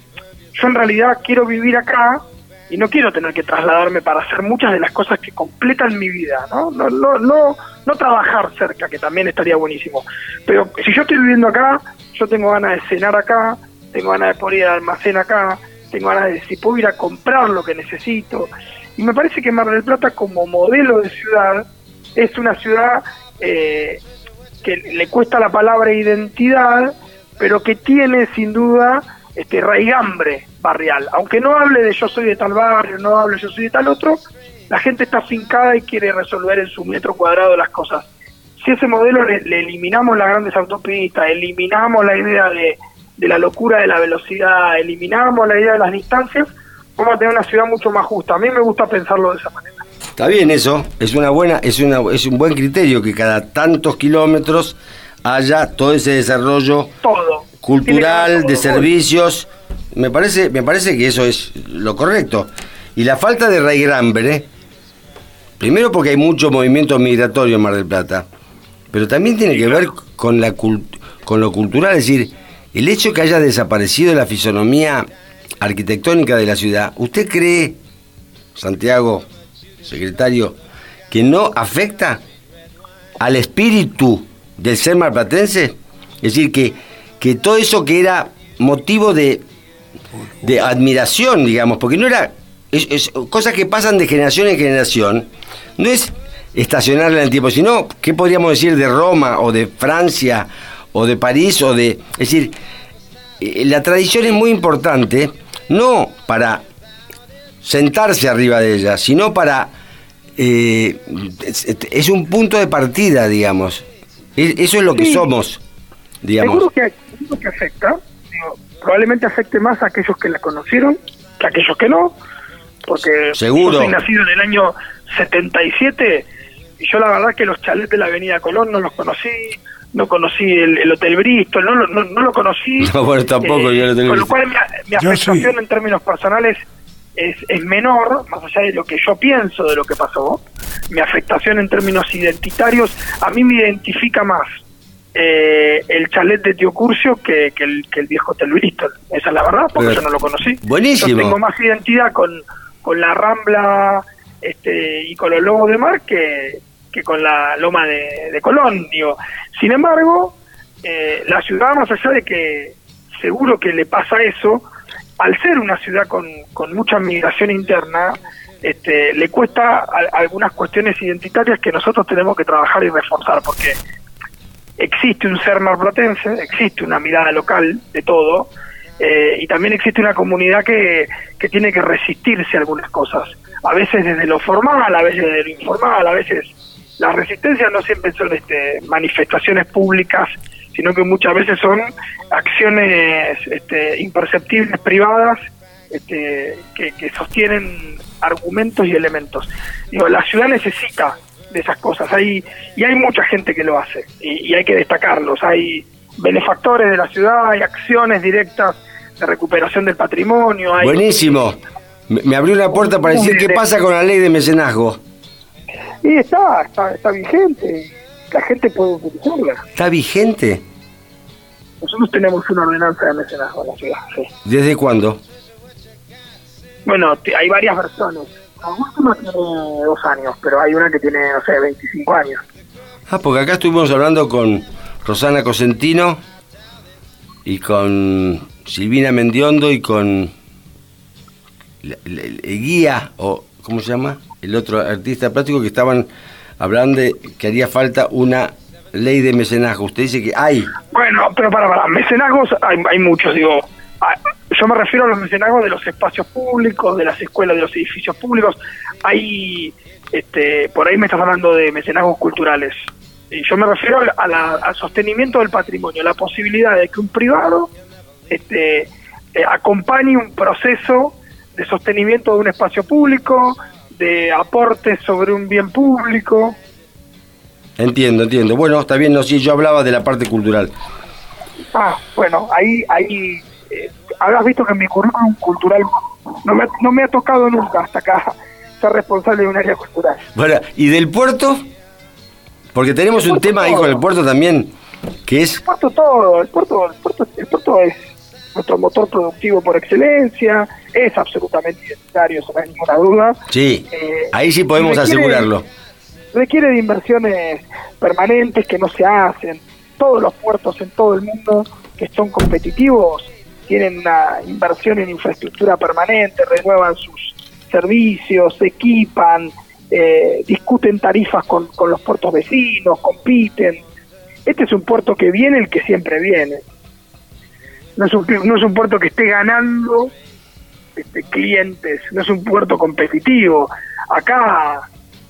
yo en realidad quiero vivir acá, y no quiero tener que trasladarme para hacer muchas de las cosas que completan mi vida, ¿no? No, no, no, no trabajar cerca, que también estaría buenísimo. Pero si yo estoy viviendo acá, yo tengo ganas de cenar acá, tengo ganas de poder ir al almacén acá, tengo ganas de si puedo ir a comprar lo que necesito. Y me parece que Mar del Plata como modelo de ciudad es una ciudad eh, que le cuesta la palabra identidad, pero que tiene sin duda este raigambre barrial. Aunque no hable de yo soy de tal barrio, no hable yo soy de tal otro, la gente está fincada y quiere resolver en su metro cuadrado las cosas. Si ese modelo le, eliminamos las grandes autopistas, eliminamos la idea de, de la locura de la velocidad, eliminamos la idea de las distancias, vamos a tener una ciudad mucho más justa. A mí me gusta pensarlo de esa manera. Está bien eso, es una buena, es una, es un buen criterio que cada tantos kilómetros haya todo ese desarrollo todo. Cultural, de servicios, me parece, me parece que eso es lo correcto. Y la falta de raigrambre, primero porque hay mucho movimiento migratorio en Mar del Plata, pero también tiene que ver con, la con lo cultural, es decir, el hecho que haya desaparecido la fisonomía arquitectónica de la ciudad, ¿usted cree, Santiago, secretario, que no afecta al espíritu del ser marplatense? Es decir, que, que todo eso que era motivo de de admiración, digamos, porque no era. Es, cosas que pasan de generación en generación. No es estacionarla en el tiempo, sino, ¿qué podríamos decir de Roma o de Francia o de París o de. Es decir, eh, la tradición es muy importante, no para sentarse arriba de ella, sino para. Eh, es, un punto de partida, digamos. eso es lo que somos, digamos. Seguro que, seguro que afecta, probablemente afecte más a aquellos que la conocieron que a aquellos que no, porque Seguro. yo soy nacido en el año 77 y yo la verdad que los chalets de la Avenida Colón no los conocí, no conocí el, Hotel Bristol, no, no, no, lo conocí. No, bueno, tampoco yo lo Con lo cual mi, afectación en términos personales es, es menor, más allá de lo que yo pienso de lo que pasó. Mi afectación en términos identitarios, a mí me identifica más eh, el chalet de Tío Curcio que, que, el, que el viejo Hotel Bristol. Esa es la verdad, porque yo no lo conocí. Buenísimo. Yo tengo más identidad con, con la Rambla este, y con los Lobos de Mar que, que con la Loma de, Colón. Digo. Sin embargo, eh, la ciudad, más allá de que seguro que le pasa eso, al ser una ciudad con, con mucha migración interna, este, le cuesta algunas cuestiones identitarias que nosotros tenemos que trabajar y reforzar, porque existe un ser marplatense, existe una mirada local de todo, eh, y también existe una comunidad que, que tiene que resistirse a algunas cosas, a veces desde lo formal, a veces desde lo informal, a veces las resistencias no siempre son este, manifestaciones públicas, sino que muchas veces son acciones este, imperceptibles privadas este, que, que, sostienen argumentos y elementos. Digo, la ciudad necesita de esas cosas, hay, y hay mucha gente que lo hace, y, hay que destacarlos, hay benefactores de la ciudad, hay acciones directas de recuperación del patrimonio. Hay, Buenísimo. Me abrió una puerta para decir qué pasa con la ley de mecenazgo. Y está, está, está vigente. La gente puede utilizarla. ¿Está vigente? Nosotros tenemos una ordenanza de mecenazgo en la ciudad, sí. ¿Desde cuándo? Bueno, hay varias versiones. La última tiene dos años, pero hay una que tiene, no sé, 25 años. Ah, porque acá estuvimos hablando con Rosana Cosentino y con Silvina Mendiondo y con el guía, o ¿cómo se llama? El otro artista plástico que estaban hablando de que haría falta una ley de mecenazgo. Usted dice que hay. Bueno, pero para, para, mecenazgos hay, hay muchos, digo. Yo me refiero a los mecenazgos de los espacios públicos, de las escuelas, de los edificios públicos. Hay, este, por ahí me estás hablando de mecenazgos culturales. Y yo me refiero al sostenimiento del patrimonio, la posibilidad de que un privado este, eh, acompañe un proceso de sostenimiento de un espacio público, de aportes sobre un bien público. Entiendo, entiendo. Bueno, está bien, no, sí, yo hablaba de la parte cultural. Ah, bueno, ahí, ahí eh, habrás visto que en mi currículum cultural no me, no me ha tocado nunca hasta acá ser responsable de un área cultural. Bueno, ¿y del puerto? Porque tenemos un tema ahí con el puerto también, que es... El puerto todo, el puerto, el puerto, el puerto es nuestro motor productivo por excelencia, es absolutamente identitario, no hay ninguna duda. Sí, eh, ahí sí podemos asegurarlo. Requiere de inversiones permanentes que no se hacen. Todos los puertos en todo el mundo que son competitivos tienen una inversión en infraestructura permanente, renuevan sus servicios, se equipan, eh, discuten tarifas con, con los puertos vecinos, compiten. Este es un puerto que viene el que siempre viene no es un, no es un puerto que esté ganando este, clientes, no es un puerto competitivo. Acá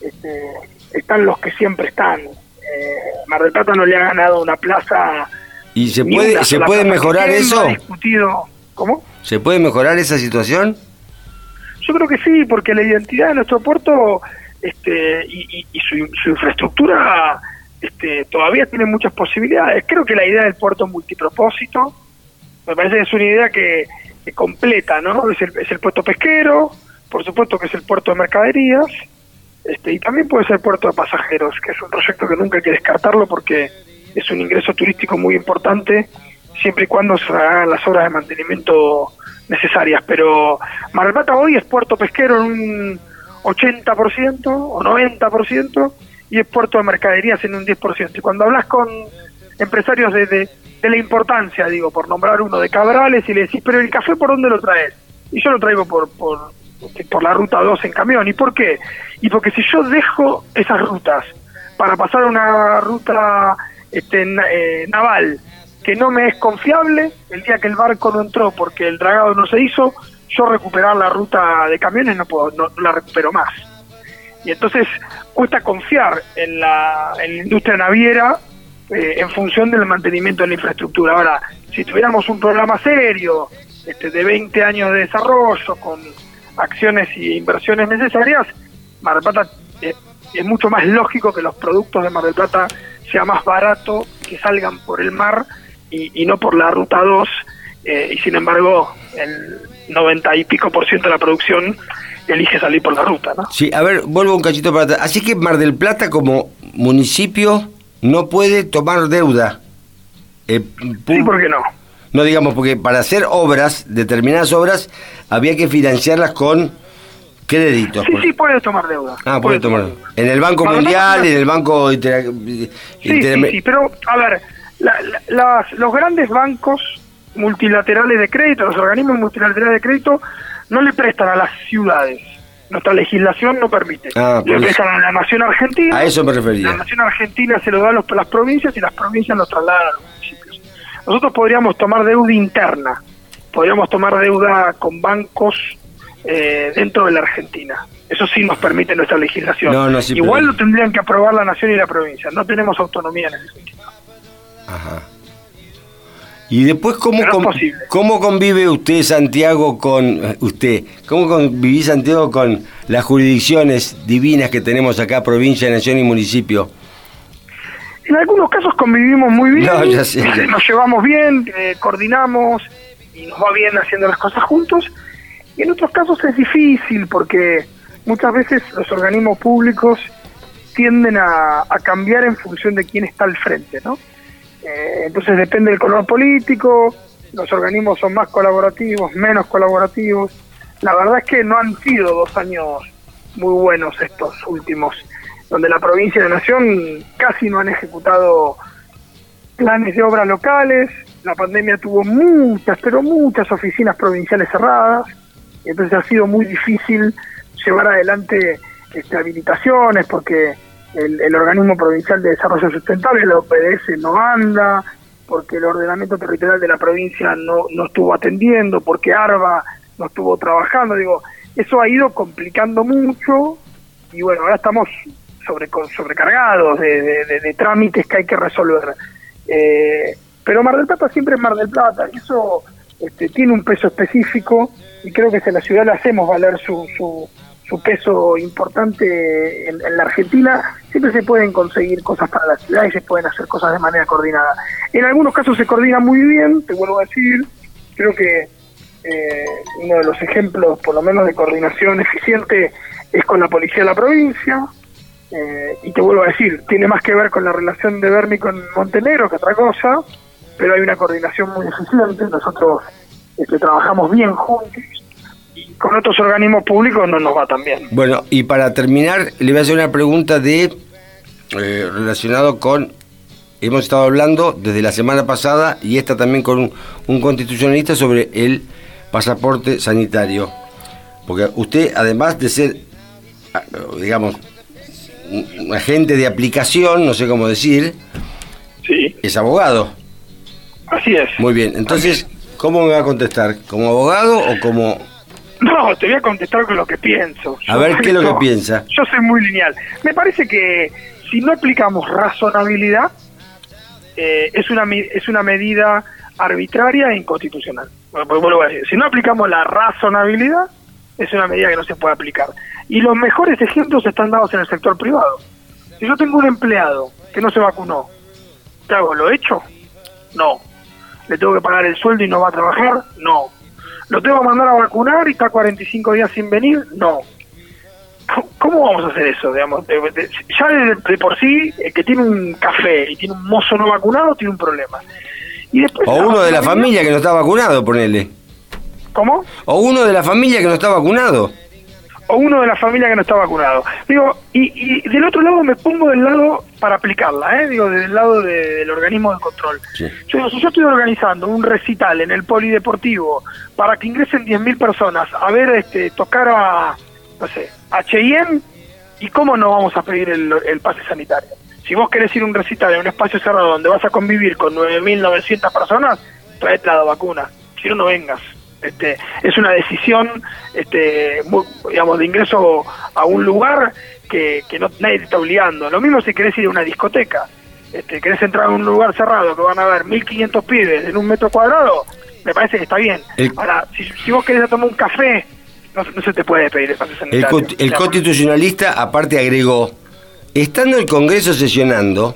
este, están los que siempre están. Eh, Mar del Plata no le ha ganado una plaza. ¿Y se puede, ¿se puede mejorar eso? Discutido. ¿Cómo? ¿Se puede mejorar esa situación? Yo creo que sí, porque la identidad de nuestro puerto este, y, su, su, infraestructura este, todavía tiene muchas posibilidades. Creo que la idea del puerto multipropósito, me parece que es una idea que, completa, ¿no? Es el, es el puerto pesquero, por supuesto que es el puerto de mercaderías, este, y también puede ser puerto de pasajeros, que es un proyecto que nunca hay que descartarlo porque es un ingreso turístico muy importante, siempre y cuando se hagan las obras de mantenimiento necesarias. Pero Mar del hoy es puerto pesquero en un 80% o 90% y es puerto de mercaderías en un 10%. Y cuando hablas con empresarios de, de, la importancia, digo, por nombrar uno de Cabrales y le decís, pero el café por dónde lo traes? Y yo lo traigo por, por, por la ruta 2 en camión. ¿Y por qué? Y porque si yo dejo esas rutas para pasar a una ruta este, eh, naval que no me es confiable, el día que el barco no entró porque el dragado no se hizo, yo recuperar la ruta de camiones no puedo, no, la recupero más. Y entonces cuesta confiar en la, en la industria naviera eh, en función del mantenimiento de la infraestructura. Ahora, si tuviéramos un programa serio, este, de 20 años de desarrollo, con acciones y inversiones necesarias, Mar del Plata eh, es mucho más lógico que los productos de Mar del Plata sea más barato que salgan por el mar y, no por la ruta 2, eh, y sin embargo el 90 y pico por ciento de la producción elige salir por la ruta. ¿no? Sí, a ver, vuelvo un cachito para atrás. Así que Mar del Plata como municipio no puede tomar deuda. Eh, sí, ¿por qué no? No digamos, porque para hacer obras, determinadas obras, había que financiarlas con créditos. Sí, sí, puede tomar deuda. Ah, puede, tomar. En el Banco Mundial, en el Banco Inter... Sí, sí, sí, pero a ver, los grandes bancos multilaterales de crédito, los organismos multilaterales de crédito, no le prestan a las ciudades. Nuestra legislación no permite. Ah, le prestan a la nación argentina. A eso me refería. La nación argentina se lo da a, las provincias y las provincias lo trasladan a los municipios. Nosotros podríamos tomar deuda interna, podríamos tomar deuda con bancos eh, dentro de la Argentina. Eso sí nos permite nuestra legislación. Igual lo tendrían que aprobar la nación y la provincia. No tenemos autonomía en ese sentido. Ajá. Y después, ¿cómo, ¿cómo convive usted, Santiago, con eh, usted? ¿Cómo convive Santiago con las jurisdicciones divinas que tenemos acá, provincia, nación y municipio? En algunos casos convivimos muy bien, nos llevamos bien, eh, coordinamos y nos va bien haciendo las cosas juntos. Y en otros casos es difícil porque muchas veces los organismos públicos tienden a, cambiar en función de quién está al frente, ¿no? Eh, entonces depende del color político, los organismos son más colaborativos, menos colaborativos. La verdad es que no han sido dos años muy buenos estos últimos, donde la provincia y la nación casi no han ejecutado planes de obras locales, la pandemia tuvo muchas, pero muchas oficinas provinciales cerradas, entonces ha sido muy difícil llevar adelante este, habilitaciones porque el, organismo provincial de desarrollo sustentable, el OPDS, no anda, porque el ordenamiento territorial de la provincia no, no estuvo atendiendo, porque ARBA no estuvo trabajando, digo, eso ha ido complicando mucho y bueno, ahora estamos sobre, sobrecargados de, trámites que hay que resolver. Eh, pero Mar del Plata siempre es Mar del Plata, y eso este, tiene un peso específico y creo que si a la ciudad le hacemos valer su, su, su peso importante en, la Argentina, siempre se pueden conseguir cosas para la ciudad y se pueden hacer cosas de manera coordinada. En algunos casos se coordina muy bien, te vuelvo a decir, creo que eh, uno de los ejemplos, por lo menos de coordinación eficiente, es con la policía de la provincia, eh, y te vuelvo a decir, tiene más que ver con la relación de Berni con Montenegro que otra cosa, pero hay una coordinación muy eficiente, nosotros este, trabajamos bien juntos, con otros organismos públicos no nos va tan bien. Bueno, y para terminar, le voy a hacer una pregunta de eh, relacionado con hemos estado hablando desde la semana pasada y esta también con un, constitucionalista sobre el pasaporte sanitario. Porque usted, además de ser, ah, digamos, un agente de aplicación, no sé cómo decir, sí. es abogado. Así es. Muy bien, entonces, ¿cómo me va a contestar? ¿Como abogado o como no, te voy a contestar con lo que pienso. a ver, ¿qué es lo que piensa? Yo soy muy lineal. Me parece que si no aplicamos razonabilidad, eh, es, una, es una medida arbitraria e inconstitucional. Bueno, a decir, si no aplicamos la razonabilidad, es una medida que no se puede aplicar. Y los mejores ejemplos están dados en el sector privado. Si yo tengo un empleado que no se vacunó, ¿qué hago? ¿Lo hecho? No. ¿Le tengo que pagar el sueldo y no va a trabajar? No. ¿Lo tengo que mandar a vacunar y está 45 días sin venir? No. ¿Cómo vamos a hacer eso? Digamos? Ya de, por sí, el que tiene un café y tiene un mozo no vacunado tiene un problema. Y después, o uno de la familia que no está vacunado, ponele. ¿Cómo? O uno de la familia que no está vacunado o uno de la familia que no está vacunado. Digo, y, y del otro lado me pongo del lado para aplicarla, ¿eh? digo, del lado del organismo de control. Yo si yo estoy organizando un recital en el polideportivo para que ingresen 10.000 personas a ver, este, tocar a, no sé, a Cheyenne, ¿y cómo no vamos a pedir el, el pase sanitario? Si vos querés ir a un recital en un espacio cerrado donde vas a convivir con 9.900 personas, traete la vacuna, si no, no vengas. Este, es una decisión este, digamos, de ingreso a un lugar que, no, nadie te está obligando. Lo mismo si querés ir a una discoteca, este, querés entrar a un lugar cerrado que van a haber 1500 pibes en un metro cuadrado, me parece que está bien. Ahora, si, vos querés tomar un café, no, se te puede pedir el pase El, constitucionalista aparte agregó, estando el Congreso sesionando,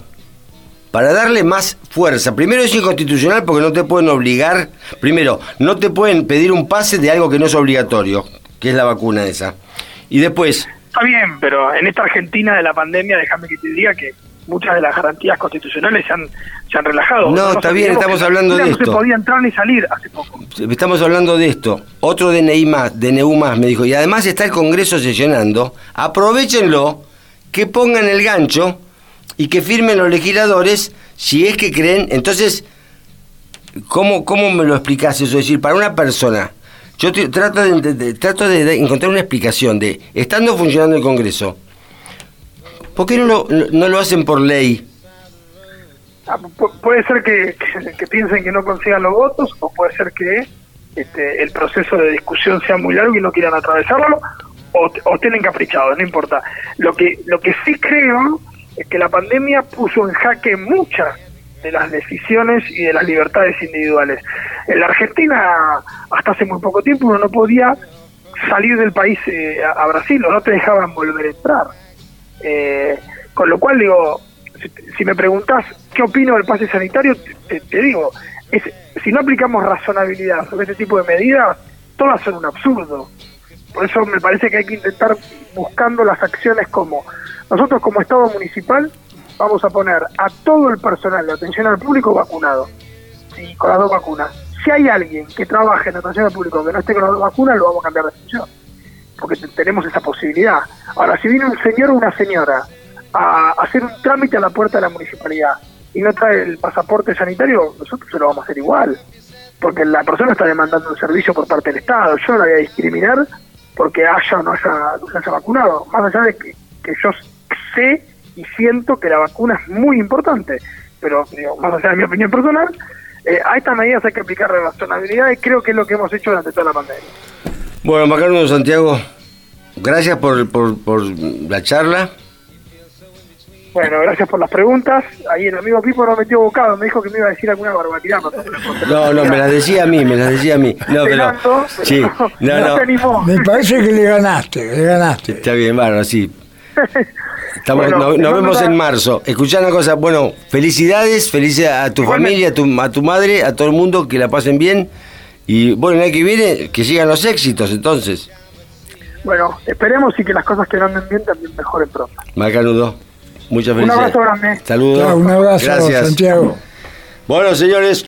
para darle más fuerza. Primero es inconstitucional porque no te pueden obligar, primero, no te pueden pedir un pase de algo que no es obligatorio, que es la vacuna esa. Y después... Está bien, pero en esta Argentina de la pandemia, déjame que te diga que muchas de las garantías constitucionales se han, se han relajado. No, está bien, estamos hablando de esto. No se podía entrar ni salir hace poco. Estamos hablando de esto. Otro DNI más, DNU más, me dijo. Y además está el Congreso sesionando. Aprovechenlo, que pongan el gancho y que firmen los legisladores si es que creen. Entonces, ¿cómo, cómo me lo explicas eso? Es decir, para una persona, yo trato, de, trato de encontrar una explicación de, estando funcionando el Congreso, ¿por qué no lo, no lo hacen por ley? Ah, puede ser que, que, piensen que no consigan los votos o puede ser que este, el proceso de discusión sea muy largo y no quieran atravesarlo o, o tienen caprichados, no importa. Lo que, lo que sí creo es que la pandemia puso en jaque muchas de las decisiones y de las libertades individuales. En la Argentina, hasta hace muy poco tiempo, uno no podía salir del país eh, a, Brasil o no te dejaban volver a entrar. Eh, con lo cual, digo, si, me preguntas qué opino del pase sanitario, te, digo, es, si no aplicamos razonabilidad sobre este tipo de medidas, todas son un absurdo. Por eso me parece que hay que intentar buscando las acciones como nosotros como Estado municipal vamos a poner a todo el personal de atención al público vacunado, ¿sí? con las dos vacunas. Si hay alguien que trabaje en atención al público que no esté con las dos vacunas, lo vamos a cambiar de función, porque tenemos esa posibilidad. Ahora, si viene un señor o una señora a hacer un trámite a la puerta de la municipalidad y no trae el pasaporte sanitario, nosotros se lo vamos a hacer igual, porque la persona está demandando un servicio por parte del Estado. Yo no la voy a discriminar porque haya o no haya, no vacunado, más allá de que, que yo sé y siento que la vacuna es muy importante, pero más allá de mi opinión personal, eh, a estas medidas hay que aplicar razonabilidad y creo que es lo que hemos hecho durante toda la pandemia. Bueno, Macarno Santiago, gracias por, por, la charla. Bueno, gracias por las preguntas. Ahí el amigo Pipo no metió bocado, me dijo que me iba a decir alguna barbaridad. No, no, me las decía a mí, me las decía a mí. No, pero, sí, no, no. Me parece que le ganaste, le ganaste. Está bien, bueno, sí. Estamos, nos, vemos en marzo. Escuchá una cosa, bueno, felicidades, felicidades a tu familia, a tu, a tu madre, a todo el mundo, que la pasen bien. Y bueno, el año que viene, que sigan los éxitos entonces. Bueno, esperemos y que las cosas que no anden bien también mejoren pronto. Macanudo, muchas felicidades. Un abrazo grande. Saludos. un abrazo, Gracias. Santiago. Bueno, señores.